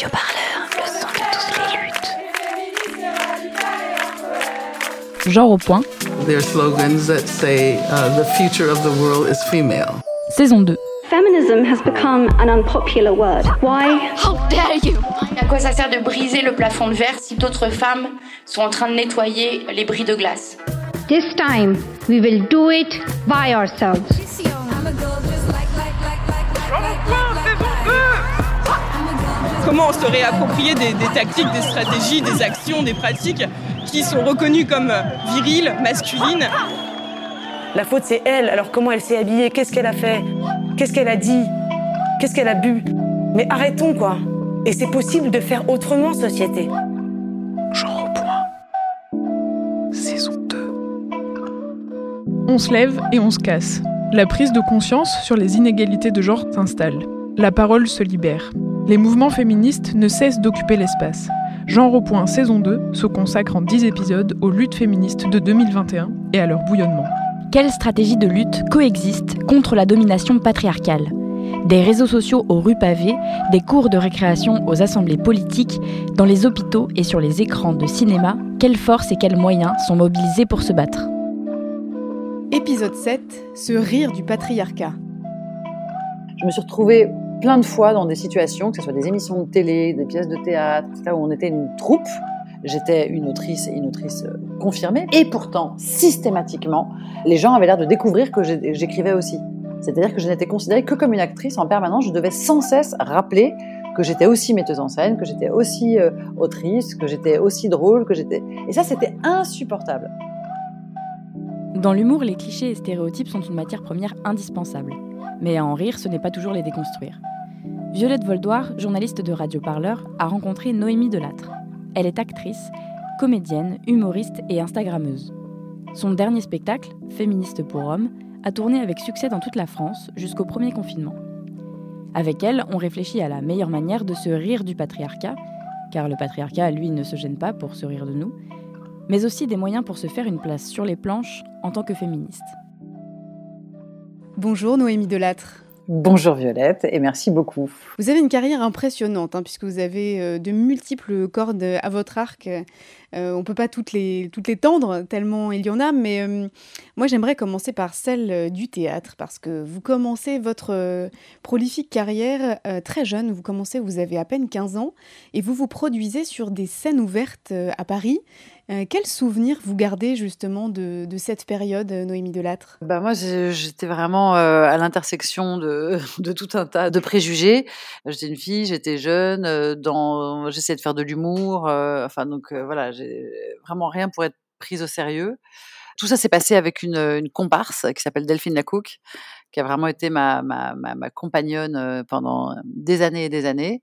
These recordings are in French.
Radio Parleur, le son de toutes les luttes. Genre au point. There slogans that say uh, the future of the world is female. Saison 2. Feminism has become an unpopular word. Why? How dare you? À quoi ça sert de briser le plafond de verre si d'autres femmes sont en train de nettoyer les bris de glace? This time, we will do it by ourselves. Comment on se réapproprier des, des tactiques, des stratégies, des actions, des pratiques qui sont reconnues comme viriles, masculines La faute, c'est elle. Alors comment elle s'est habillée? Qu'est-ce qu'elle a fait? Qu'est-ce qu'elle a dit? Qu'est-ce qu'elle a bu? Mais arrêtons, quoi. Et c'est possible de faire autrement, société. Genre au point. Saison 2. On se lève et on se casse. La prise de conscience sur les inégalités de genre s'installe. La parole se libère. Les mouvements féministes ne cessent d'occuper l'espace. Genre au point saison 2 se consacre en 10 épisodes aux luttes féministes de 2021 et à leur bouillonnement. Quelles stratégies de lutte coexistent contre la domination patriarcale? Des réseaux sociaux aux rues pavées, des cours de récréation aux assemblées politiques, dans les hôpitaux et sur les écrans de cinéma, quelles forces et quels moyens sont mobilisés pour se battre? Épisode 7 Se rire du patriarcat. Je me suis retrouvée plein de fois dans des situations, que ce soit des émissions de télé, des pièces de théâtre, etc., où on était une troupe. J'étais une autrice et une autrice euh, confirmée. Et pourtant, systématiquement, les gens avaient l'air de découvrir que j'écrivais aussi. C'est-à-dire que je n'étais considérée que comme une actrice en permanence. Je devais sans cesse rappeler que j'étais aussi metteuse en scène, que j'étais aussi euh, autrice, que j'étais aussi drôle, que j'étais... Et ça, c'était insupportable. Dans l'humour, les clichés et stéréotypes sont une matière première indispensable. Mais à en rire, ce n'est pas toujours les déconstruire. Violette Voldoir, journaliste de Radio Parleur, a rencontré Noémie Delattre. Elle est actrice, comédienne, humoriste et instagrammeuse. Son dernier spectacle, Féministe pour hommes, a tourné avec succès dans toute la France jusqu'au premier confinement. Avec elle, on réfléchit à la meilleure manière de se rire du patriarcat, car le patriarcat, lui, ne se gêne pas pour se rire de nous, mais aussi des moyens pour se faire une place sur les planches en tant que féministe. Bonjour Noémie Delattre. Bonjour Violette et merci beaucoup. Vous avez une carrière impressionnante hein, puisque vous avez euh, de multiples cordes à votre arc. Euh, on peut pas toutes les, toutes les tendre tellement il y en a, mais euh, moi j'aimerais commencer par celle euh, du théâtre parce que vous commencez votre euh, prolifique carrière très jeune. Vous commencez, vous avez à peine 15 ans et vous vous produisez sur des scènes ouvertes à Paris. Quel souvenir vous gardez justement de, de cette période, Noémie Delattre? Bah Moi, j'étais vraiment à l'intersection de, de, tout un tas de préjugés. J'étais une fille, j'étais jeune, j'essayais de faire de l'humour. Enfin, donc voilà, j'ai vraiment rien pour être prise au sérieux. Tout ça s'est passé avec une, une comparse qui s'appelle Delphine Lacouque, qui a vraiment été ma, ma, compagnonne pendant des années et des années.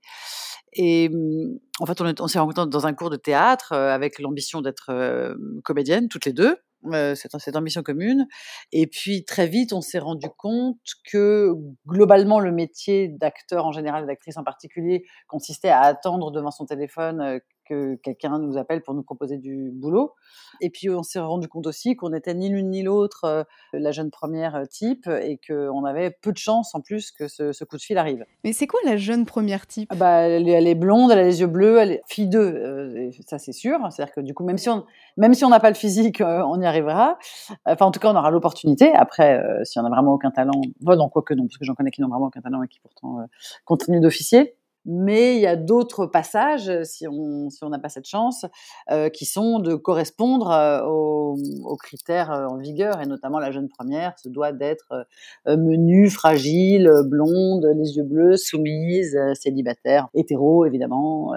Et mmh, en fait, on, s'est rencontrés dans un cours de théâtre euh, avec l'ambition d'être euh, comédienne, toutes les deux. Euh, cette ambition commune. Et puis très vite, on s'est rendu compte que globalement, le métier d'acteur en général, d'actrice en particulier, consistait à attendre devant son téléphone que quelqu'un nous appelle pour nous proposer du boulot. Et puis on s'est rendu compte aussi qu'on n'était ni l'une ni l'autre euh, la jeune première euh, type et qu'on avait peu de chance en plus que ce, ce, coup de fil arrive. Mais c'est quoi la jeune première type? Bah, elle, elle, est blonde, elle a les yeux bleus, elle est fille d'eux, euh, ça c'est sûr. C'est-à-dire que du coup, même si on même si on n'a pas le physique, euh, on y arrivera. Enfin, en tout cas, on aura l'opportunité. Après, euh, si on n'a vraiment aucun talent, bon, non, quoi que non, parce que j'en connais qui n'ont vraiment aucun talent et qui pourtant continuent d'officier mais il y a d'autres passages, si on si on n'a pas cette chance, euh, qui sont de correspondre euh, aux, critères en vigueur, et notamment la jeune première se doit d'être euh, menue, fragile, blonde, les yeux bleus, soumise, célibataire, hétéro évidemment,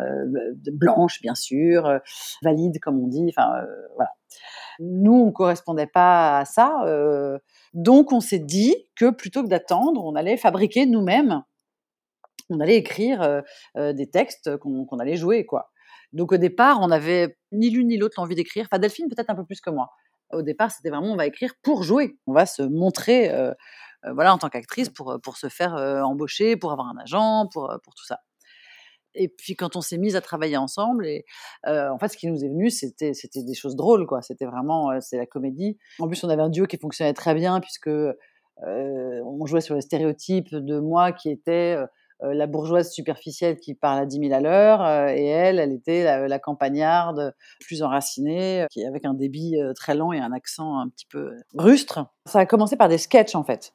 blanche bien sûr, valide comme on dit, enfin voilà. Nous, on correspondait pas à ça, donc on s'est dit que plutôt que d'attendre, on allait fabriquer nous-mêmes on allait écrire des textes qu'on qu allait jouer, quoi. Donc au départ, on n'avait ni l'une ni l'autre l'envie d'écrire. Enfin, Delphine peut-être un peu plus que moi. Au départ, c'était vraiment on va écrire pour jouer. On va se montrer, euh, euh, voilà, en tant qu'actrice pour pour se faire euh, embaucher, pour avoir un agent, pour pour tout ça. Et puis quand on s'est mis à travailler ensemble, et en fait, ce qui nous est venu, c'était c'était des choses drôles, quoi. C'était vraiment c'est la comédie. En plus, on avait un duo qui fonctionnait très bien puisque on jouait sur les stéréotypes de moi qui était la bourgeoise superficielle qui parle à 10 000 à l'heure, euh, et elle, elle était la, campagnarde plus enracinée, qui avec un débit euh, très lent et un accent un petit peu rustre. Ça a commencé par des sketchs en fait.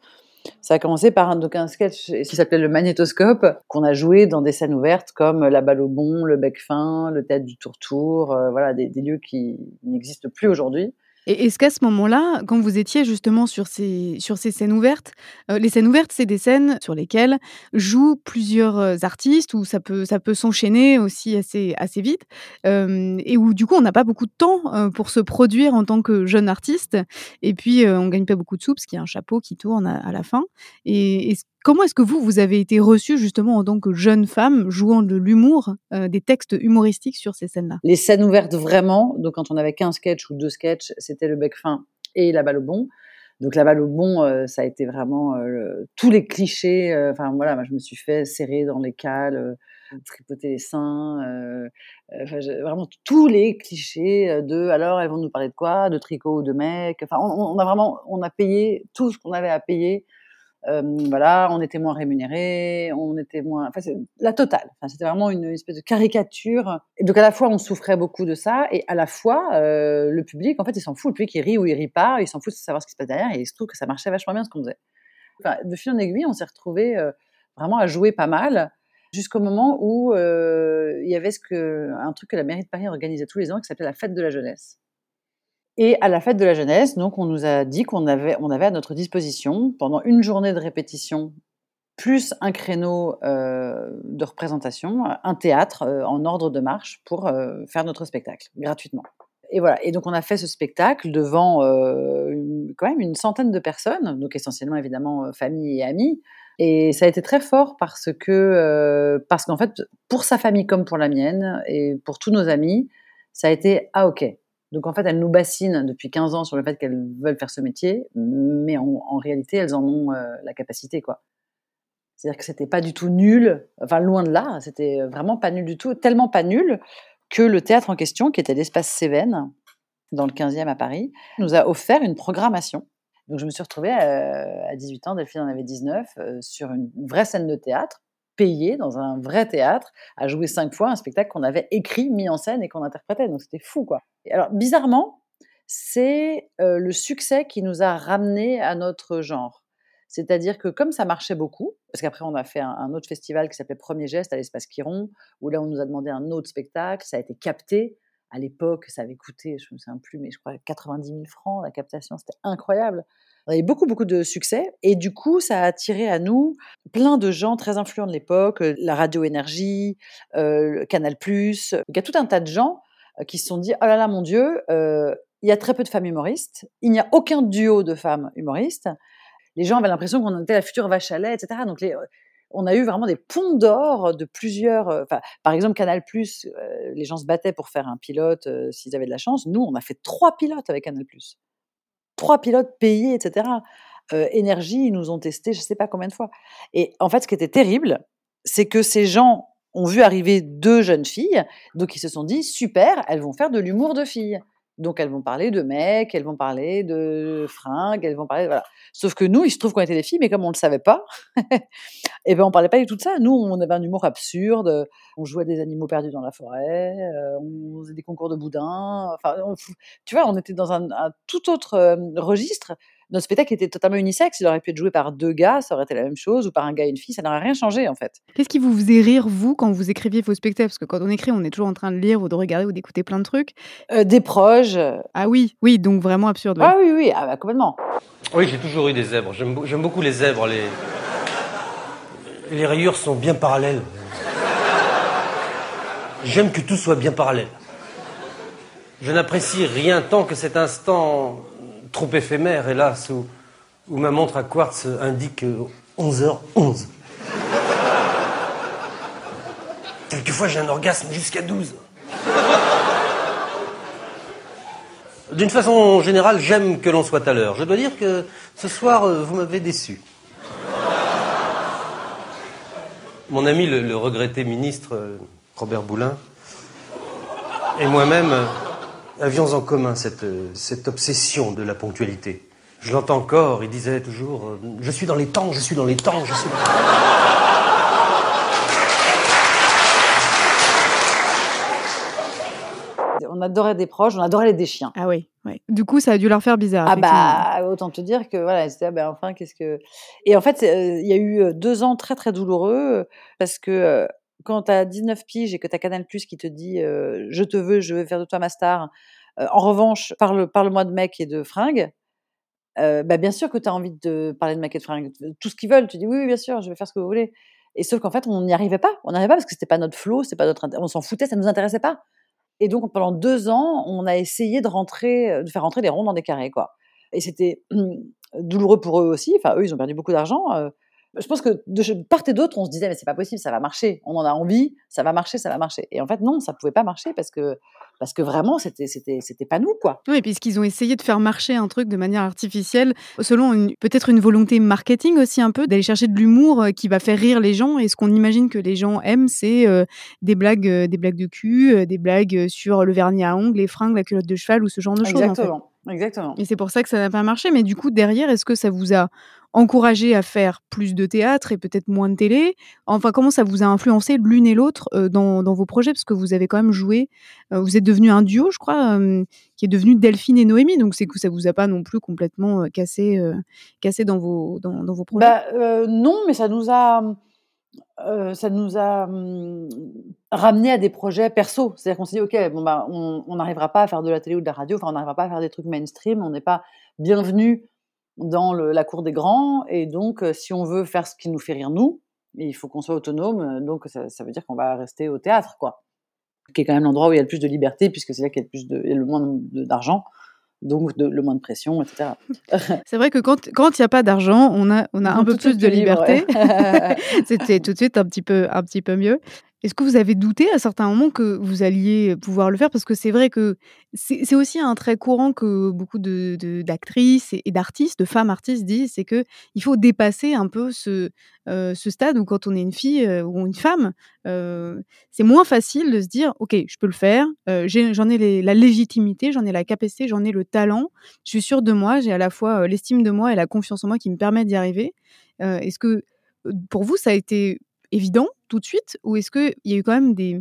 Ça a commencé par un, sketch qui s'appelait le magnétoscope, qu'on a joué dans des scènes ouvertes comme la balle au bon, le bec fin, le tête du tour-tour, euh, voilà, des, des lieux qui n'existent plus aujourd'hui. Et est-ce qu'à ce moment-là, quand vous étiez justement sur ces, sur ces scènes ouvertes, euh, les scènes ouvertes, c'est des scènes sur lesquelles jouent plusieurs euh, artistes, où ça peut, ça peut s'enchaîner aussi assez, assez vite, euh, et où du coup on n'a pas beaucoup de temps euh, pour se produire en tant que jeune artiste, et puis euh, on gagne pas beaucoup de sous parce qu'il y a un chapeau qui tourne à, la fin. Et, et comment est-ce que vous, vous avez été reçue justement en tant que jeune femme jouant de l'humour, euh, des textes humoristiques sur ces scènes-là? Les scènes ouvertes vraiment, donc quand on avait qu'un sketch ou deux sketchs, c'était le bec fin et la balle au bon. Donc la balle au bon, euh, ça a été vraiment euh, tous les clichés. Enfin voilà, moi je me suis fait serrer dans les cales, tripoter les seins, vraiment tous les clichés de alors elles vont nous parler de quoi, de tricot ou de mec? Enfin on a vraiment, on a payé tout ce qu'on avait à payer. Euh, voilà, on était moins rémunérés, on était moins, enfin c'est la totale. C'était vraiment une espèce de caricature. Et donc à la fois on souffrait beaucoup de ça, et à la fois euh, le public, en fait, il s'en fout. Le public il rit ou il rit pas, il s'en fout de savoir ce qui se passe derrière, et il se trouve que ça marchait vachement bien ce qu'on faisait. De fil en aiguille, on s'est retrouvé vraiment à jouer pas mal, jusqu'au moment où euh, il y avait ce que, un truc que la mairie de Paris organisait tous les ans, qui s'appelait la fête de la jeunesse. Et à la fête de la jeunesse, donc, on nous a dit qu'on avait, on avait à notre disposition, pendant une journée de répétition, plus un créneau euh, de représentation, un théâtre euh, en ordre de marche pour euh, faire notre spectacle, gratuitement. Et voilà. Et donc, on a fait ce spectacle devant quand même une centaine de personnes, donc essentiellement, évidemment, famille et amis. Et ça a été très fort parce que, parce qu'en fait, pour sa famille comme pour la mienne, et pour tous nos amis, ça a été ah ok. Donc en fait, elles nous bassinent depuis 15 ans sur le fait qu'elles veulent faire ce métier, mais en, réalité, elles en ont euh, la capacité, quoi. C'est-à-dire que c'était pas du tout nul, enfin loin de là, c'était vraiment pas nul du tout, tellement pas nul que le théâtre en question, qui était l'espace Cévennes, dans le 15e à Paris, nous a offert une programmation. Donc je me suis retrouvée euh, à 18 ans, Delphine en avait 19, euh, sur une vraie scène de théâtre, payée dans un vrai théâtre, à jouer cinq fois un spectacle qu'on avait écrit, mis en scène et qu'on interprétait. Donc c'était fou, quoi. Alors bizarrement, c'est euh, le succès qui nous a ramenés à notre genre. C'est-à-dire que comme ça marchait beaucoup, parce qu'après on a fait un, un autre festival qui s'appelait Premier Geste à l'espace Quiron, où là on nous a demandé un autre spectacle, ça a été capté. À l'époque, ça avait coûté, je ne me souviens plus, mais je crois 90 000 francs la captation, c'était incroyable. On avait beaucoup, beaucoup de succès, et du coup, ça a attiré à nous plein de gens très influents de l'époque, euh, la radio Énergie, euh, Canal+. Il y a tout un tas de gens euh, qui se sont dit, oh là là, mon Dieu, euh, il y a très peu de femmes humoristes, il n'y a aucun duo de femmes humoristes, les gens avaient l'impression qu'on était la future vache à lait, etc. Donc, les, on a eu vraiment des ponts d'or de plusieurs. euh, par exemple, Canal euh, les gens se battaient pour faire un pilote euh, s'ils avaient de la chance. Nous, on a fait trois pilotes avec Canal Trois pilotes payés, etc. Euh, Énergie, ils nous ont testé, je ne sais pas combien de fois. Et en fait, ce qui était terrible, c'est que ces gens ont vu arriver deux jeunes filles, donc ils se sont dit super, elles vont faire de l'humour de filles. Donc elles vont parler de mecs, elles vont parler de fringues, elles vont parler voilà. Sauf que nous, il se trouve qu'on était des filles, mais comme on le savait pas, et ben on parlait pas du tout de ça. Nous, on avait un humour absurde, on jouait des animaux perdus dans la forêt, euh, on faisait des concours de boudin. Enfin, on- tu vois, on était dans un, un tout autre euh, registre. Notre spectacle était totalement unisexe. Il aurait pu être joué par deux gars, ça aurait été la même chose, ou par un gars et une fille, ça n'aurait rien changé en fait. Qu'est-ce qui vous faisait rire, vous, quand vous écriviez vos spectacles? Parce que quand on écrit, on est toujours en train de lire ou de regarder ou d'écouter plein de trucs. Euh, des proches. Ah oui, oui, donc vraiment absurde. ouais. Ah oui, oui, ah bah, complètement. Oui, j'ai toujours eu des zèbres. J'aime beaucoup les zèbres. Les... les rayures sont bien parallèles. J'aime que tout soit bien parallèle. Je n'apprécie rien tant que cet instant trop éphémère, hélas, où, ma montre à quartz indique euh, 11h11. Quelquefois, j'ai un orgasme jusqu'à 12. D'une façon générale, j'aime que l'on soit à l'heure. Je dois dire que ce soir, euh, vous m'avez déçu. Mon ami, le, regretté ministre euh, Robert Boulin, et moi-même euh, avions en commun cette, euh, cette obsession de la ponctualité. Je l'entends encore, il disait toujours Je suis dans les temps, je suis dans les temps, je suis. On adorait des proches, on adorait les des chiens. Ah oui, ouais. Du coup, ça a dû leur faire bizarre. Ah bah, autant te dire que voilà, c'était ah bah, enfin qu'est-ce que. Et en fait, il y a eu deux ans très très douloureux parce que quand tu as 19 piges et que tu as Canal Plus qui te dit je te veux, je veux faire de toi ma star. en revanche, parle parle-moi de mec et de fringues. bah bien sûr que tu as envie de parler de mec et de fringues. Tout ce qu'ils veulent, tu dis oui, oui, bien sûr, je vais faire ce que vous voulez. Et sauf qu'en fait, on n'y arrivait pas. On n'y arrivait pas parce que c'était pas notre flow, c'était pas notre, on s'en foutait, ça nous intéressait pas. Et donc pendant deux ans, on a essayé de rentrer, de faire rentrer les ronds dans des carrés, quoi. Et c'était douloureux pour eux aussi. Enfin, eux, ils ont perdu beaucoup d'argent. Je pense que de part et d'autre, on se disait mais c'est pas possible, ça va marcher. On en a envie, ça va marcher, ça va marcher. Et en fait, non, ça pouvait pas marcher parce que parce que vraiment, c'était, c'était, c'était pas nous, quoi. Oui, puisqu'ils ont essayé de faire marcher un truc de manière artificielle, selon peut-être une volonté marketing aussi un peu, d'aller chercher de l'humour euh, qui va faire rire les gens. Et ce qu'on imagine que les gens aiment, c'est euh, des blagues, euh, des blagues de cul, des blagues sur le vernis à ongles, les fringues, la culotte de cheval ou ce genre de choses. Exactement. Exactement. Et c'est pour ça que ça n'a pas marché. Mais du coup, derrière, est-ce que ça vous a encouragé à faire plus de théâtre et peut-être moins de télé Enfin, comment ça vous a influencé l'une et l'autre dans, dans, vos projets? Parce que vous avez quand même joué, vous êtes devenu un duo, je crois, qui est devenu Delphine et Noémie. Donc, c'est que ça vous a pas non plus complètement cassé, cassé dans, vos, dans, vos projets? Bah, Non, mais ça nous a. ça nous a ramené à des projets perso. C'est-à-dire qu'on s'est dit, OK, bon, bah, on n'arrivera pas à faire de la télé ou de la radio, enfin, on n'arrivera pas à faire des trucs mainstream, on n'est pas bienvenu dans le, la cour des grands. Et donc, euh, si on veut faire ce qui nous fait rire, nous, il faut qu'on soit autonome. Euh, donc, ça, ça veut dire qu'on va rester au théâtre, quoi. Qui est quand même l'endroit où il y a le plus de liberté, puisque c'est là qu'il y a le, plus de, le moins d'argent donc de, le moins de pression, etc. C'est vrai que quand il n'y a pas d'argent, on a, on a un peu plus de liberté. C'était tout de suite un petit peu, un petit peu mieux. Est-ce que vous avez douté à certains moments que vous alliez pouvoir le faire? Parce que c'est vrai que c'est aussi un trait courant que beaucoup d'actrices de, et d'artistes, de femmes artistes disent, c'est qu'il faut dépasser un peu ce, ce stade où quand on est une fille ou une femme, c'est moins facile de se dire, OK, je peux le faire, j'en ai, la légitimité, j'en ai la capacité, j'en ai le talent, je suis sûre de moi, j'ai à la fois l'estime de moi et la confiance en moi qui me permet d'y arriver. Est-ce que pour vous, ça a été évident tout de suite Ou est-ce qu'il y a eu quand même des,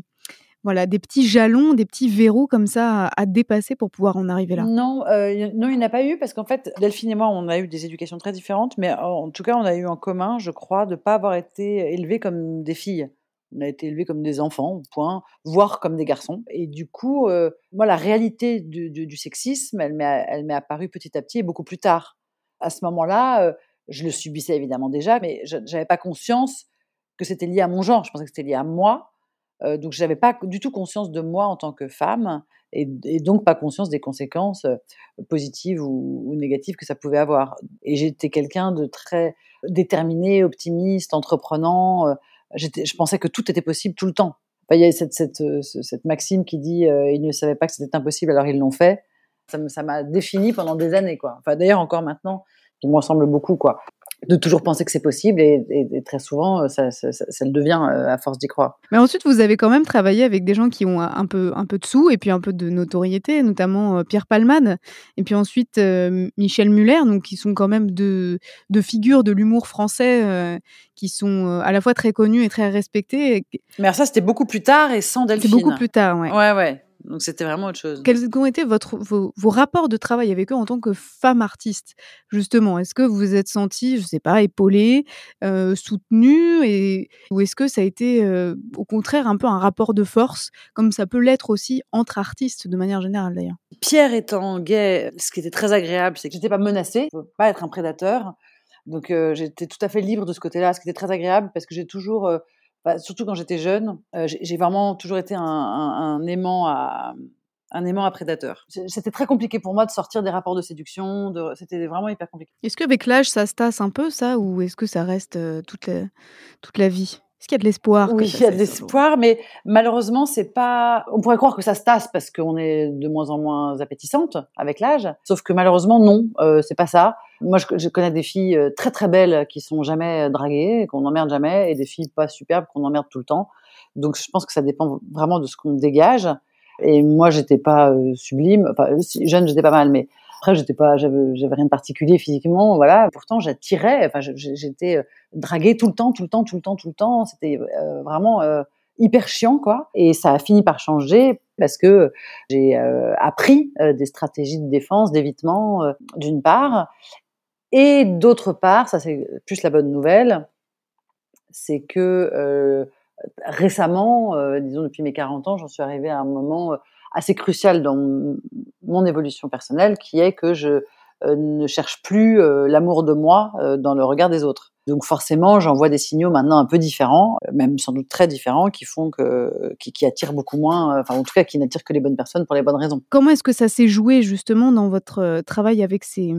voilà, des petits jalons, des petits verrous comme ça à, dépasser pour pouvoir en arriver là? Non, euh, non il n'y en a pas eu parce qu'en fait, Delphine et moi, on a eu des éducations très différentes, mais en tout cas, on a eu en commun, je crois, de ne pas avoir été élevés comme des filles. On a été élevés comme des enfants, point, voire comme des garçons. Et du coup, euh, moi, la réalité du, sexisme, elle m'est apparue petit à petit et beaucoup plus tard. À ce moment-là, euh, je le subissais évidemment déjà, mais je n'avais pas conscience que c'était lié à mon genre. Je pensais que c'était lié à moi. Euh, donc, je n'avais pas du tout conscience de moi en tant que femme et, donc pas conscience des conséquences euh, positives ou, négatives que ça pouvait avoir. Et j'étais quelqu'un de très déterminé, optimiste, entreprenant. Euh, je pensais que tout était possible tout le temps. il y a cette, maxime qui dit ils ne savaient pas que c'était impossible, alors ils l'ont fait. Ça m'a défini pendant des années. Quoi. Enfin, D'ailleurs, encore maintenant, il me ressemble beaucoup. Quoi de toujours penser que c'est possible et, très souvent euh, ça, le devient euh, à force d'y croire. Mais ensuite vous avez quand même travaillé avec des gens qui ont un peu un peu de sous et puis un peu de notoriété, notamment euh, Pierre Palmade et puis ensuite Michel Muller, donc qui sont quand même deux, figures de l'humour français qui sont à la fois très connus et très respectés. Mais ça c'était beaucoup plus tard et sans Delphine. C'est beaucoup plus tard, ouais. Ouais ouais. Donc c'était vraiment autre chose. Quels ont été votre, vos, rapports de travail avec eux en tant que femme artiste? Justement, est-ce que vous vous êtes sentie, je ne sais pas, épaulée, euh, soutenue et, Ou est-ce que ça a été euh, au contraire un peu un rapport de force, comme ça peut l'être aussi entre artistes de manière générale d'ailleurs? Pierre étant gay, ce qui était très agréable, c'est que j'étais pas menacée, je pas être un prédateur. Donc euh, j'étais tout à fait libre de ce côté-là, ce qui était très agréable parce que j'ai toujours bah, surtout quand j'étais jeune, euh, j'ai vraiment toujours été un, aimant à un aimant à prédateur. C'était très compliqué pour moi de sortir des rapports de séduction. C'était vraiment hyper compliqué. Est-ce qu'avec l'âge, ça se tasse un peu, ça, ou est-ce que ça reste euh, toute, toute la vie? Est-ce qu'il y a de l'espoir Oui, il y a de l'espoir, mais malheureusement, c'est pas. On pourrait croire que ça se tasse parce qu'on est de moins en moins appétissante avec l'âge. Sauf que malheureusement, non, euh, c'est pas ça. Moi, je, connais des filles euh, très très belles qui sont jamais draguées, qu'on n'emmerde jamais, et des filles pas superbes qu'on emmerde tout le temps. Donc, je pense que ça dépend vraiment de ce qu'on dégage. Et moi, j'étais pas euh, sublime. Enfin, jeune, j'étais pas mal, mais après, j'étais pas, j'avais, rien de particulier physiquement, voilà. Pourtant, j'attirais. Enfin, j'étais euh, draguée tout le temps, tout le temps, tout le temps, tout le temps. C'était euh, vraiment euh, hyper chiant, quoi. Et ça a fini par changer parce que j'ai appris des stratégies de défense, d'évitement, d'une part, et d'autre part, ça c'est plus la bonne nouvelle, c'est que récemment, disons depuis mes 40 ans, j'en suis arrivée à un moment assez crucial dans mon évolution personnelle, qui est que je ne cherche plus l'amour de moi dans le regard des autres. Donc forcément, j'envoie des signaux maintenant un peu différents, même sans doute très différents, qui font que, qui, attirent beaucoup moins, enfin en tout cas qui n'attirent que les bonnes personnes pour les bonnes raisons. Comment est-ce que ça s'est joué justement dans votre travail avec ces,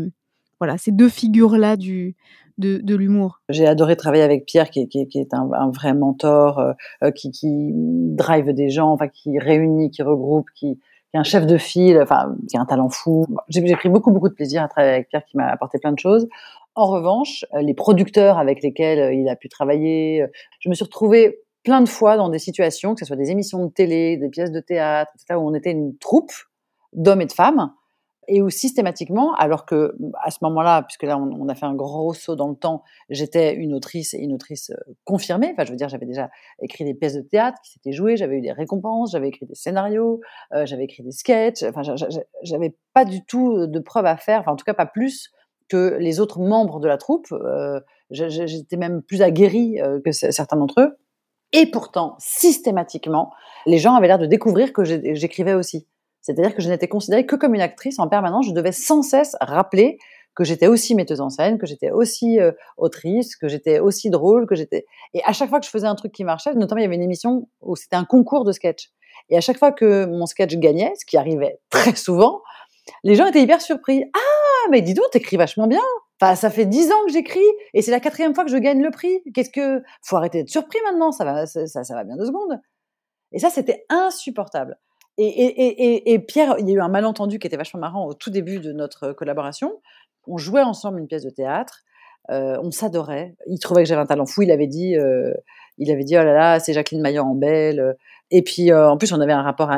voilà, ces deux figures-là du, de, l'humour J'ai adoré travailler avec Pierre, qui, est un, vrai mentor, euh, qui, qui drive des gens, enfin qui réunit, qui regroupe, qui, est un chef de file, enfin qui a un talent fou. J'ai pris beaucoup beaucoup de plaisir à travailler avec Pierre, qui m'a apporté plein de choses. En revanche, euh, les producteurs avec lesquels euh, il a pu travailler, euh, je me suis retrouvée plein de fois dans des situations, que ce soit des émissions de télé, des pièces de théâtre, etc., où on était une troupe d'hommes et de femmes, et où systématiquement, alors que à ce moment-là, puisque là on, a fait un gros saut dans le temps, j'étais une autrice et une autrice confirmée. Enfin, je veux dire, j'avais déjà écrit des pièces de théâtre qui s'étaient jouées, j'avais eu des récompenses, j'avais écrit des scénarios, j'avais écrit des sketchs. Enfin, j'avais pas du tout de preuves à faire. Enfin, en tout cas, pas plus que les autres membres de la troupe. Euh, J'étais même plus aguerrie euh, que certains d'entre eux. Et pourtant, systématiquement, les gens avaient l'air de découvrir que j'écrivais aussi. C'est-à-dire que je n'étais considérée que comme une actrice en permanence. Je devais sans cesse rappeler que j'étais aussi metteuse en scène, que j'étais aussi euh, autrice, que j'étais aussi drôle, que j'étais. Et à chaque fois que je faisais un truc qui marchait, notamment il y avait une émission où c'était un concours de sketch. Et à chaque fois que mon sketch gagnait, ce qui arrivait très souvent, les gens étaient hyper surpris. Ah, mais dis donc, t'écris vachement bien. Enfin, ça fait dix ans que j'écris et c'est la quatrième fois que je gagne le prix. Qu'est-ce que faut arrêter d'être surpris maintenant Ça va, ça, ça, va bien deux secondes. Et ça, c'était insupportable. Et, et, et, et, Pierre, il y a eu un malentendu qui était vachement marrant au tout début de notre collaboration. On jouait ensemble une pièce de théâtre. Euh, on s'adorait. Il trouvait que j'avais un talent fou. Il avait dit, euh, il avait dit, oh là là, c'est Jacqueline Maillot en belle. Et puis, euh, en plus, on avait un rapport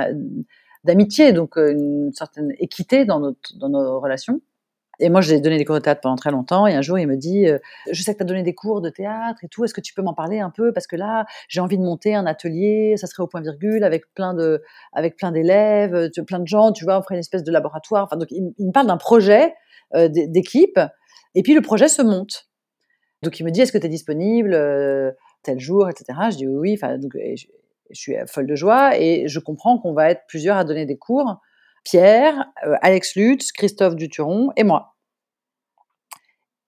d'amitié, donc euh, une certaine équité dans, notre, dans nos relations. Et moi, j'ai donné des cours de théâtre pendant très longtemps. Et un jour, il me dit, euh, je sais que tu as donné des cours de théâtre et tout. Est-ce que tu peux m'en parler un peu? Parce que là, j'ai envie de monter un atelier. Ça serait au point virgule avec plein de, avec plein d'élèves, euh, plein de gens. Tu vois, on ferait une espèce de laboratoire. Enfin, donc, il, me parle d'un projet euh, d'équipe. Et puis, le projet se monte. Donc, il me dit, est-ce que tu es disponible tel jour, etc. Je dis oui. Enfin, donc, je suis folle de joie et je comprends qu'on va être plusieurs à donner des cours Pierre, euh, Alex Lutz, Christophe Duturon et moi.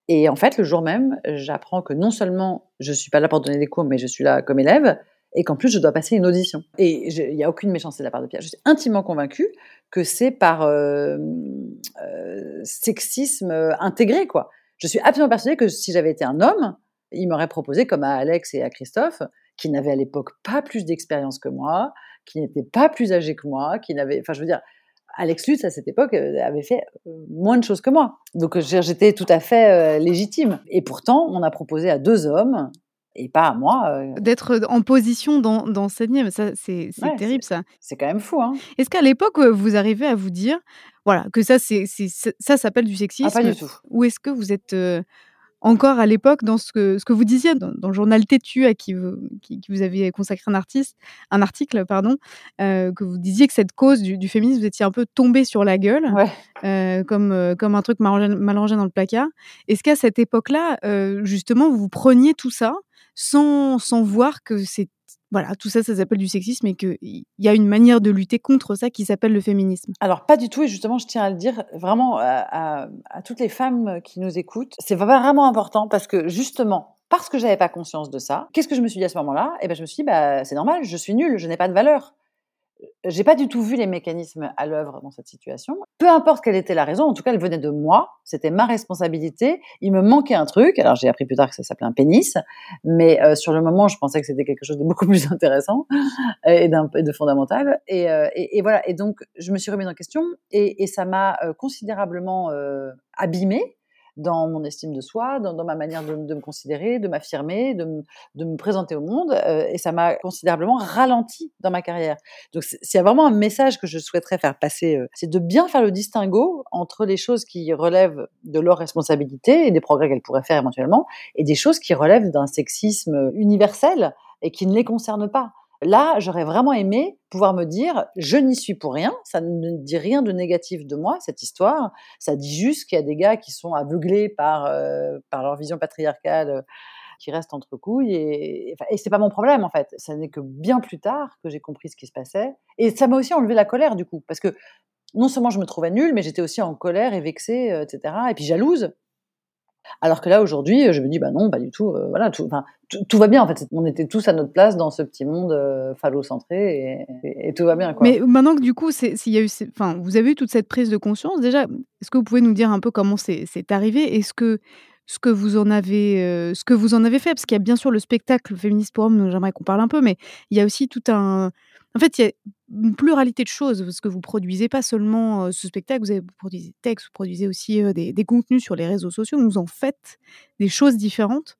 Et en fait, le jour même, j'apprends que non seulement je suis pas là pour donner des cours, mais je suis là comme élève, et qu'en plus je dois passer une audition. Et il n'y a aucune méchanceté de la part de Pierre. Je suis intimement convaincue que c'est par euh, euh, sexisme intégré, quoi. Je suis absolument persuadée que si j'avais été un homme, il m'aurait proposé, comme à Alex et à Christophe, qui n'avaient à l'époque pas plus d'expérience que moi, qui n'étaient pas plus âgés que moi, qui n'avaient, enfin, je veux dire, Alex Lutz, à cette époque, euh, avait fait euh, moins de choses que moi. Donc j'étais tout à fait euh, légitime. Et pourtant, on a proposé à deux hommes, et pas à moi. D'être en position d'enseigner, mais ça, c'est terrible, ça. C'est quand même fou. Hein. Est-ce qu'à l'époque, vous arrivez à vous dire, voilà, que ça, c'est ça s'appelle du sexisme ah, Pas du tout. Ou est-ce que vous êtes encore à l'époque dans ce que, ce que vous disiez dans, le journal Têtu à qui vous, qui, vous avez consacré un, artiste, un article, pardon, euh, que vous disiez que cette cause du, féminisme, vous étiez un peu tombé sur la gueule, euh, comme, euh, comme un truc mal rangé, dans le placard. Est-ce qu'à cette époque-là, justement, vous preniez tout ça sans, sans voir que c'est voilà, tout ça, ça s'appelle du sexisme et qu'il y a une manière de lutter contre ça qui s'appelle le féminisme. Alors, pas du tout, et justement, je tiens à le dire vraiment à, toutes les femmes qui nous écoutent. C'est vraiment important parce que justement, parce que j'avais pas conscience de ça, qu'est-ce que je me suis dit à ce moment-là? Eh ben, je me suis dit, bah, c'est normal, je suis nulle, je n'ai pas de valeur j'ai pas du tout vu les mécanismes à l'œuvre dans cette situation. Peu importe quelle était la raison, en tout cas, elle venait de moi. C'était ma responsabilité. Il me manquait un truc. Alors, j'ai appris plus tard que ça s'appelait un pénis, mais euh, sur le moment, je pensais que c'était quelque chose de beaucoup plus intéressant et, de fondamental. Euh, et, et, voilà. Et donc, je me suis remise en question et, et ça m'a euh, considérablement abîmée dans mon estime de soi, dans, ma manière de, me considérer, de m'affirmer, de, me présenter au monde. Euh, et ça m'a considérablement ralenti dans ma carrière. Donc, s'il y a vraiment un message que je souhaiterais faire passer, euh, c'est de bien faire le distinguo entre les choses qui relèvent de leur responsabilité et des progrès qu'elles pourraient faire éventuellement, et des choses qui relèvent d'un sexisme universel et qui ne les concernent pas. Là, j'aurais vraiment aimé pouvoir me dire, je n'y suis pour rien, ça ne dit rien de négatif de moi, cette histoire. Ça dit juste qu'il y a des gars qui sont aveuglés par, euh, par leur vision patriarcale euh, qui restent entre couilles. Et, et c'est pas mon problème, en fait. Ça n'est que bien plus tard que j'ai compris ce qui se passait. Et ça m'a aussi enlevé la colère, du coup. Parce que non seulement je me trouvais nulle, mais j'étais aussi en colère et vexée, euh, etc. Et puis jalouse. Alors que là, aujourd'hui, je me dis, bah non, pas du tout. euh, voilà, tout, va bien, en fait. On était tous à notre place dans ce petit monde euh, phallocentré et, tout va bien. Mais maintenant que du coup, c'est, y a eu, enfin, vous avez eu toute cette prise de conscience, déjà, est-ce que vous pouvez nous dire un peu comment c'est, arrivé? Est-ce que ce que vous en avez, euh, ce que vous en avez fait, parce qu'il y a bien sûr le spectacle féministe pour hommes, j'aimerais qu'on parle un peu, mais il y a aussi tout un, en fait, il y a une pluralité de choses, parce que vous produisez pas seulement ce spectacle, vous, avez, vous produisez des textes, vous produisez aussi des, contenus sur les réseaux sociaux, vous en faites des choses différentes.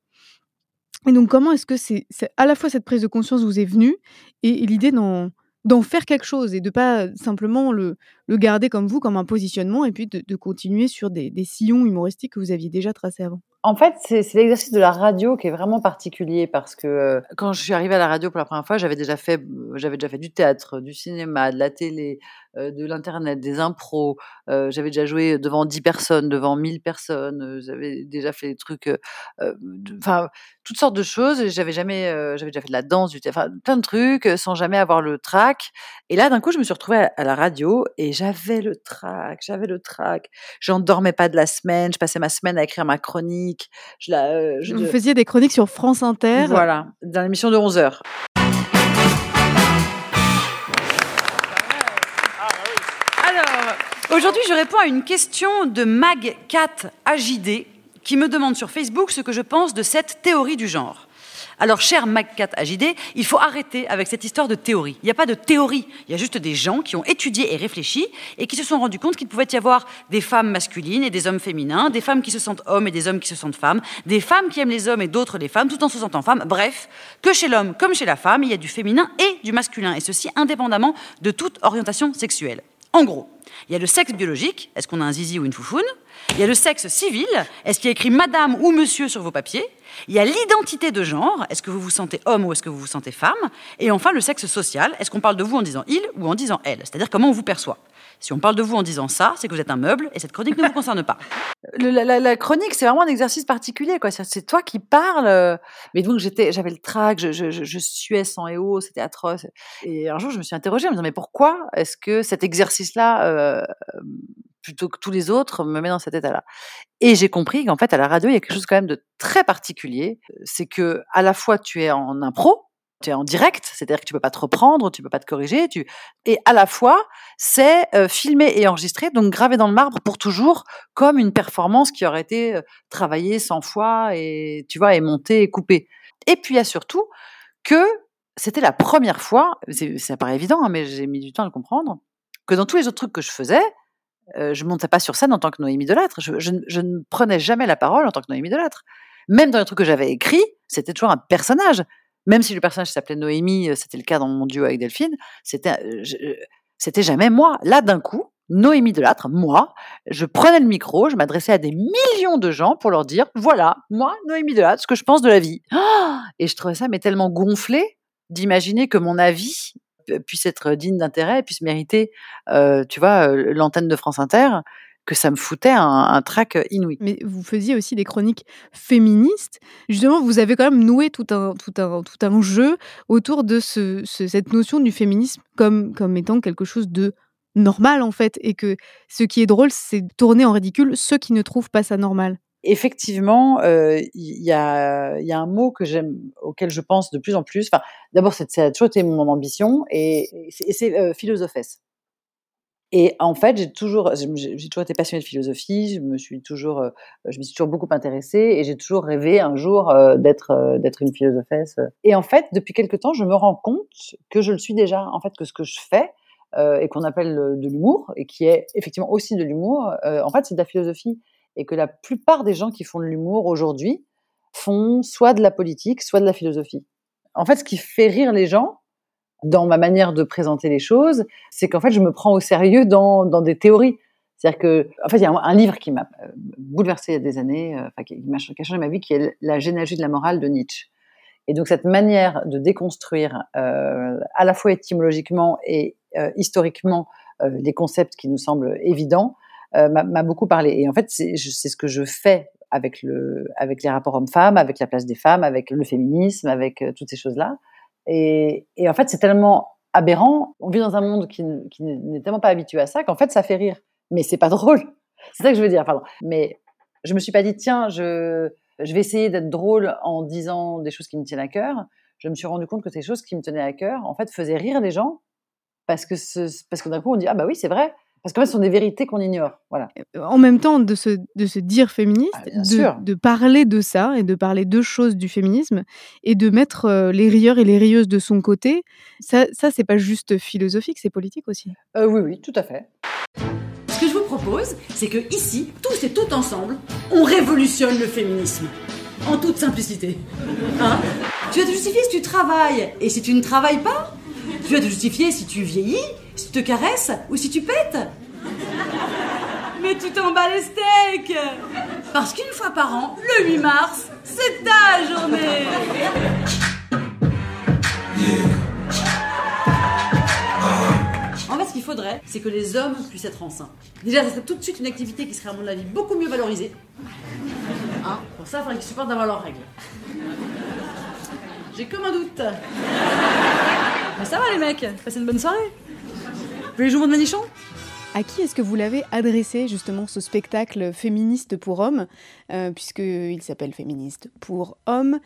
Et donc, comment est-ce que c'est, à la fois cette prise de conscience vous est venue et, et l'idée d'en faire quelque chose et de pas simplement le, le garder comme vous, comme un positionnement, et puis de, continuer sur des, sillons humoristiques que vous aviez déjà tracés avant En fait, c'est l'exercice de la radio qui est vraiment particulier parce que euh, quand je suis arrivée à la radio pour la première fois, j'avais déjà fait, j'avais déjà fait du théâtre, du cinéma, de la télé, euh, de l'internet, des impros. euh, j'avais déjà joué devant 10 personnes, devant 1000 personnes. euh, j'avais déjà fait des trucs, euh, euh, enfin toutes sortes de choses. J'avais jamais, euh, j'avais déjà fait de la danse, du théâtre, plein de trucs euh, sans jamais avoir le trac. Et là, d'un coup, je me suis retrouvée à, à la radio et j'avais le trac, j'avais le trac. J'en dormais pas de la semaine. Je passais ma semaine à écrire ma chronique. Je la, euh, je- Vous faisiez des chroniques sur France Inter. Voilà, dans l'émission de 11 heures. Alors, aujourd'hui, je réponds à une question de Mag4AJD qui me demande sur Facebook ce que je pense de cette théorie du genre. Alors, cher Mag4AJD, il faut arrêter avec cette histoire de théorie. Il n'y a pas de théorie, il y a juste des gens qui ont étudié et réfléchi et qui se sont rendus compte qu'il pouvait y avoir des femmes masculines et des hommes féminins, des femmes qui se sentent hommes et des hommes qui se sentent femmes, des femmes qui aiment les hommes et d'autres les femmes, tout en se sentant femmes. Bref, que chez l'homme comme chez la femme, il y a du féminin et du masculin, et ceci indépendamment de toute orientation sexuelle. En gros, il y a le sexe biologique, est-ce qu'on a un zizi ou une foufoune? Il y a le sexe civil, est-ce qu'il y a écrit madame ou monsieur sur vos papiers Il y a l'identité de genre, est-ce que vous vous sentez homme ou est-ce que vous vous sentez femme Et enfin, le sexe social, est-ce qu'on parle de vous en disant il ou en disant elle C'est-à-dire comment on vous perçoit. Si on parle de vous en disant ça, c'est que vous êtes un meuble et cette chronique ne vous concerne pas. La, chronique, c'est vraiment un exercice particulier, quoi. C'est toi qui parles. euh, Mais donc, j'étais, j'avais le trac, je, suais sang et eau, c'était atroce. Et un jour, je me suis interrogée en me disant, mais pourquoi est-ce que cet exercice-là, euh, plutôt que tous les autres, me met dans cet état-là Et j'ai compris qu'en fait, à la radio, il y a quelque chose quand même de très particulier. C'est que, à la fois, tu es en impro, tu es en direct, c'est-à-dire que tu peux pas te reprendre, tu peux pas te corriger, tu et à la fois c'est euh, filmé et enregistré, donc gravé dans le marbre pour toujours, comme une performance qui aurait été euh, travaillée 100 fois et tu vois et montée et coupée. Et puis il y a surtout que c'était la première fois, ça paraît évident, hein, mais j'ai mis du temps à le comprendre, que dans tous les autres trucs que je faisais, euh, je montais pas sur scène en tant que Noémie Delattre. Je, je ne- ne prenais jamais la parole en tant que Noémie Delattre. Même dans les trucs que j'avais écrits, c'était toujours un personnage. Même si le personnage s'appelait Noémie, euh, c'était le cas dans mon duo avec Delphine, c'était, euh, c'était jamais moi. Là, d'un coup, Noémie Delattre, moi, je prenais le micro, je m'adressais à des millions de gens pour leur dire, voilà, moi, Noémie Delattre, ce que je pense de la vie. Ah et je trouvais ça mais tellement gonflé d'imaginer que mon avis puisse être digne d'intérêt, puisse mériter, euh, tu vois, euh, l'antenne de France Inter, que ça me foutait un, trac inouï. Mais vous faisiez aussi des chroniques féministes. Justement, vous avez quand même noué tout un, tout un, tout un jeu autour de ce, ce- cette notion du féminisme comme, comme étant quelque chose de normal, en fait. Et que ce qui est drôle, c'est tourner en ridicule ceux qui ne trouvent pas ça normal. Effectivement, euh, il y, a, un mot que j'aime, auquel je pense de plus en plus. D'abord, ça a toujours été mon ambition, et, c'est- euh, philosophesse. Et en fait, j'ai toujours, été passionnée de philosophie. Je me suis toujours, euh, je me suis toujours beaucoup intéressée, et j'ai toujours rêvé un jour d'être, une philosophesse. Et en fait, depuis quelque temps, je me rends compte que je le suis déjà. En fait, que ce que je fais et qu'on appelle de l'humour, et qui est effectivement aussi de l'humour, en fait, c'est de la philosophie et que la plupart des gens qui font de l'humour aujourd'hui font soit de la politique, soit de la philosophie. En fait, ce qui fait rire les gens dans ma manière de présenter les choses, c'est qu'en fait, je me prends au sérieux dans, dans des théories. C'est-à-dire que, en fait, il y a un, livre qui m'a euh, bouleversé il y a des années, euh, qui, m'a- changé ma vie, qui est La généalogie de la morale de Nietzsche. Et donc cette manière de déconstruire à la fois étymologiquement et historiquement les concepts qui nous semblent évidents m'a beaucoup parlé. Et en fait, c'est ce que je fais avec, le, avec les rapports hommes-femmes, avec la place des femmes, avec le féminisme, avec toutes ces choses-là. Et, et, en fait, c'est tellement aberrant. On vit dans un monde qui, qui n'est tellement pas habitué à ça qu'en fait, ça fait rire. Mais c'est pas drôle. C'est ça que je veux dire. Pardon. Mais je me suis pas dit, tiens, je, je vais essayer d'être drôle en disant des choses qui me tiennent à cœur. Je me suis rendu compte que ces choses qui me tenaient à cœur, en fait, faisaient rire les gens parce que, parce que d'un coup, on dit, ah bah oui, c'est vrai. Parce qu'en fait, ce sont des vérités qu'on ignore. Voilà. En même temps, de se, de se dire féministe, Ah, de, de, parler de ça et de parler de choses du féminisme et de mettre euh, les rieurs et les rieuses de son côté, ça, ça c'est pas juste philosophique, c'est politique aussi. Euh, oui, oui, tout à fait. Ce que je vous propose, c'est que ici, tous et toutes ensemble, on révolutionne le féminisme. En toute simplicité. Hein tu vas te justifier si tu travailles et si tu ne travailles pas. Tu vas te justifier si tu vieillis, si tu te caresses ou si tu pètes. Mais tu t'en bats les steaks Parce qu'une fois par an, le 8 mars, c'est ta journée En fait, ce qu'il faudrait, c'est que les hommes puissent être enceints. Déjà, ça serait tout de suite une activité qui serait, à mon avis, beaucoup mieux valorisée. Hein Pour ça, il faudrait qu'ils supportent d'avoir leurs règles. J'ai comme un doute. Mais ça va, les mecs. Passez une bonne soirée. Vous voulez jouer mon manichon? À qui est-ce que vous l'avez adressé justement ce spectacle féministe pour hommes, euh, puisqu'il s'appelle Féministe pour hommes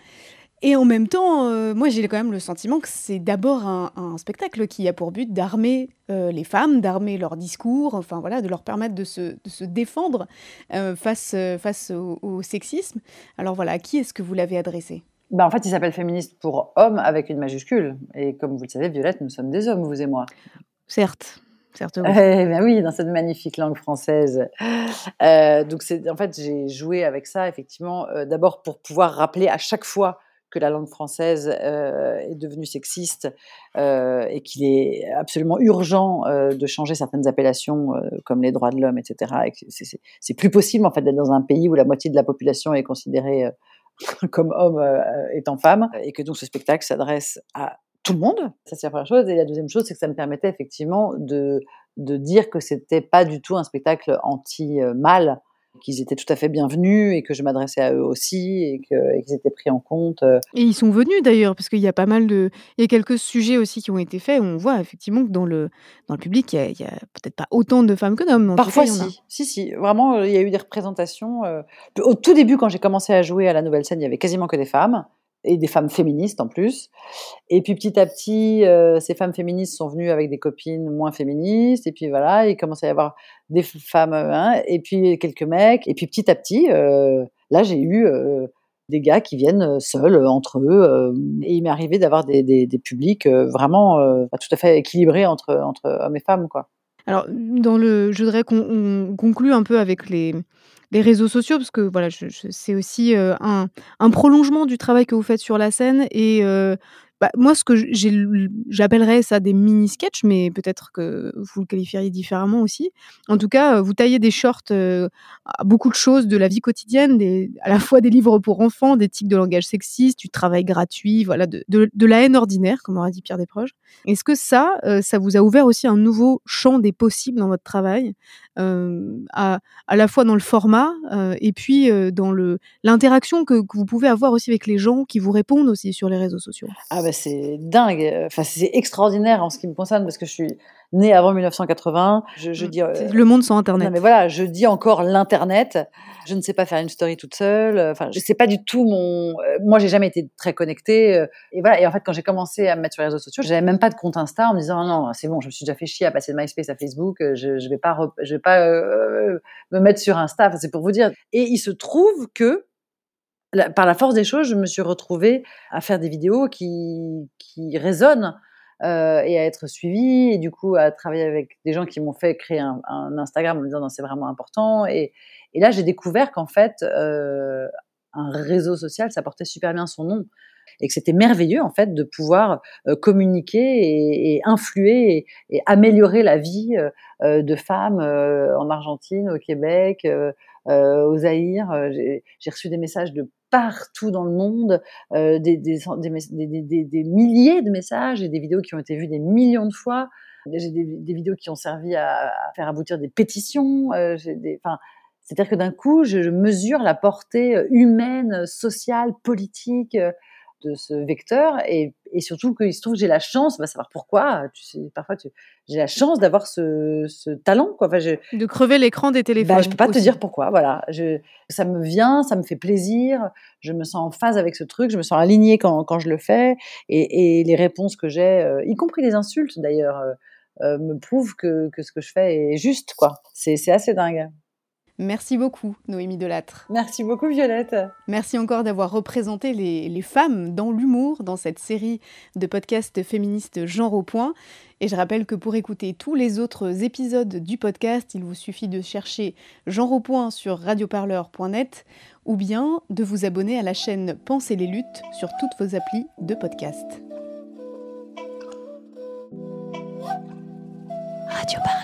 et en même temps, euh, moi j'ai quand même le sentiment que c'est d'abord un, un, spectacle qui a pour but d'armer euh, les femmes, d'armer leur discours, enfin voilà, de leur permettre de se, de se défendre euh, face, face au, au, sexisme. Alors voilà, à qui est-ce que vous l'avez adressé? Ben, En fait, il s'appelle Féministe pour hommes avec une majuscule. Et comme vous le savez, Violette, nous sommes des hommes, vous et moi. Certes. Certes, oui. Eh ben oui, dans cette magnifique langue française. Euh, donc, c'est, en fait, j'ai joué avec ça, effectivement, euh, d'abord pour pouvoir rappeler à chaque fois que la langue française euh, est devenue sexiste euh, et qu'il est absolument urgent euh, de changer certaines appellations comme les droits de l'homme, etc. Et c'est, c'est, c'est, plus possible en fait d'être dans un pays où la moitié de la population est considérée comme homme étant femme et que donc ce spectacle s'adresse à tout le monde. Ça, c'est la première chose. Et la deuxième chose, c'est que ça me permettait effectivement de, de dire que c'était pas du tout un spectacle anti-mal, qu'ils étaient tout à fait bienvenus et que je m'adressais à eux aussi et, qu'ils étaient pris en compte. Et ils sont venus d'ailleurs, parce qu'il y a pas mal de. Il y a quelques sujets aussi qui ont été faits où on voit effectivement que dans le, dans le public, il y a, peut-être pas autant de femmes que d'hommes. Parfois, cas, si. Si, si. Vraiment, il y a eu des représentations. Euh... Au tout début, quand j'ai commencé à jouer à la nouvelle scène, il y avait quasiment que des femmes et des femmes féministes en plus. Et puis petit à petit, euh, ces femmes féministes sont venues avec des copines moins féministes. Et puis voilà, il commence à y avoir des femmes, hein, et puis quelques mecs. Et puis petit à petit, euh, là j'ai eu euh, des gars qui viennent seuls entre eux. et il m'est arrivé d'avoir des, des, des, publics vraiment tout à fait équilibrés entre, entre hommes et femmes. Quoi. Alors, dans le, je voudrais qu'on conclue un peu avec les, les réseaux sociaux, parce que voilà, je, c'est aussi euh, un, un, prolongement du travail que vous faites sur la scène. Et euh, bah, moi, ce que j'appellerais ça des mini-sketchs, mais peut-être que vous le qualifieriez différemment aussi. En tout cas, vous taillez des shorts euh, à beaucoup de choses de la vie quotidienne, à la fois des livres pour enfants, des tics de langage sexiste, du travail gratuit, voilà, de, de, la haine ordinaire, comme aurait dit Pierre Desproges. Est-ce que ça, euh, ça vous a ouvert aussi un nouveau champ des possibles dans votre travail, euh, à, à la fois dans le format et puis dans l'interaction que, que, vous pouvez avoir aussi avec les gens qui vous répondent aussi sur les réseaux sociaux? Ah bah c'est dingue, enfin c'est extraordinaire en ce qui me concerne parce que je suis née avant 1980. Je, je dis euh, le monde sans internet. Non mais voilà, je dis encore l'internet. Je ne sais pas faire une story toute seule. Enfin, je sais pas du tout mon. Moi, j'ai jamais été très connectée. Et voilà. Et en fait, quand j'ai commencé à me mettre sur les réseaux sociaux, j'avais même pas de compte Insta en me disant non, c'est bon, je me suis déjà fait chier à passer de MySpace à Facebook. Je, je vais pas, je vais pas euh, me mettre sur Insta. Enfin, c'est pour vous dire. Et il se trouve que par la force des choses, je me suis retrouvée à faire des vidéos qui, qui résonnent euh, et à être suivie, et du coup à travailler avec des gens qui m'ont fait créer un, Instagram en me disant non, c'est vraiment important. Et, là, j'ai découvert qu'en fait, euh, un réseau social, ça portait super bien son nom. Et que c'était merveilleux, en fait, de pouvoir euh, communiquer et, influer et, améliorer la vie de femmes en Argentine, au Québec, au Zaïre. J'ai reçu des messages de partout dans le monde, euh, des, milliers de messages et des vidéos qui ont été vues des millions de fois. J'ai des, vidéos qui ont servi à, faire aboutir des pétitions. Euh, c'est-à-dire que d'un coup, je, mesure la portée humaine, sociale, politique de ce vecteur et, et surtout qu'il se trouve que j'ai la chance, on va savoir pourquoi, tu sais, parfois j'ai la chance d'avoir ce, ce, talent. Quoi. Enfin, je, de crever l'écran des téléphones. Bah, je peux pas te dire pourquoi, voilà. Je, ça me vient, ça me fait plaisir, je me sens en phase avec ce truc, je me sens alignée quand, quand je le fais et, et les réponses que j'ai, euh, y compris les insultes d'ailleurs, euh, euh, me prouvent que, que ce que je fais est juste. quoi. C'est assez dingue. Merci beaucoup, Noémie Delattre. Merci beaucoup, Violette. Merci encore d'avoir représenté les, femmes dans l'humour dans cette série de podcasts féministes Genre au point. Et je rappelle que pour écouter tous les autres épisodes du podcast, il vous suffit de chercher Genre au point sur radioparleur.net ou bien de vous abonner à la chaîne Pensez les luttes sur toutes vos applis de podcast. Radioparleur, le